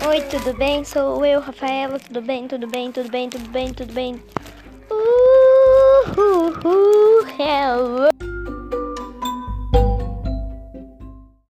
Oi, tudo bem? Sou eu, Rafaela. Tudo bem? Tudo bem? Tudo bem? Tudo bem? Tudo bem?